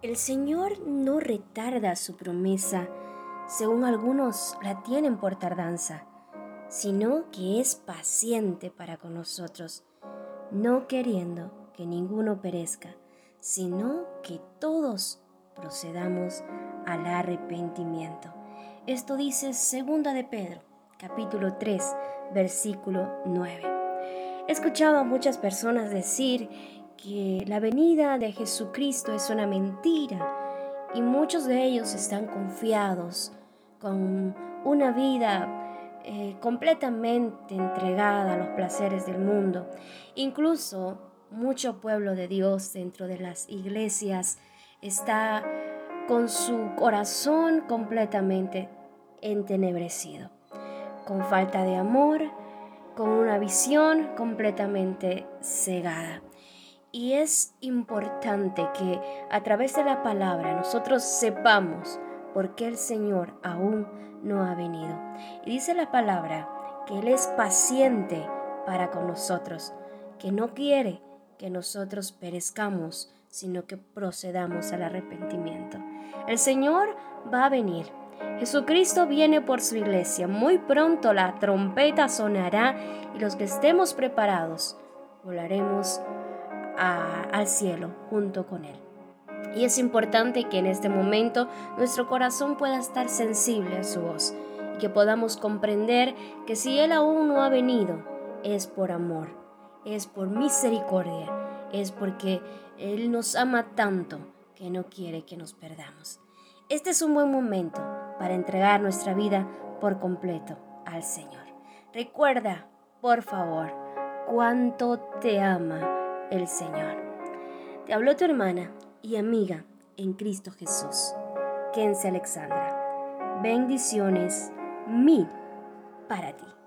El Señor no retarda su promesa, según algunos la tienen por tardanza, sino que es paciente para con nosotros, no queriendo que ninguno perezca, sino que todos procedamos al arrepentimiento. Esto dice segunda de Pedro, capítulo 3, versículo 9. He escuchado a muchas personas decir que la venida de Jesucristo es una mentira y muchos de ellos están confiados con una vida eh, completamente entregada a los placeres del mundo. Incluso mucho pueblo de Dios dentro de las iglesias está con su corazón completamente entenebrecido, con falta de amor, con una visión completamente cegada. Y es importante que a través de la palabra nosotros sepamos por qué el Señor aún no ha venido. Y dice la palabra que Él es paciente para con nosotros, que no quiere que nosotros perezcamos, sino que procedamos al arrepentimiento. El Señor va a venir. Jesucristo viene por su iglesia. Muy pronto la trompeta sonará y los que estemos preparados volaremos al cielo junto con Él. Y es importante que en este momento nuestro corazón pueda estar sensible a su voz y que podamos comprender que si Él aún no ha venido, es por amor, es por misericordia, es porque Él nos ama tanto que no quiere que nos perdamos. Este es un buen momento para entregar nuestra vida por completo al Señor. Recuerda, por favor, cuánto te ama el Señor. Te habló tu hermana y amiga en Cristo Jesús, Kense Alexandra. Bendiciones mil para ti.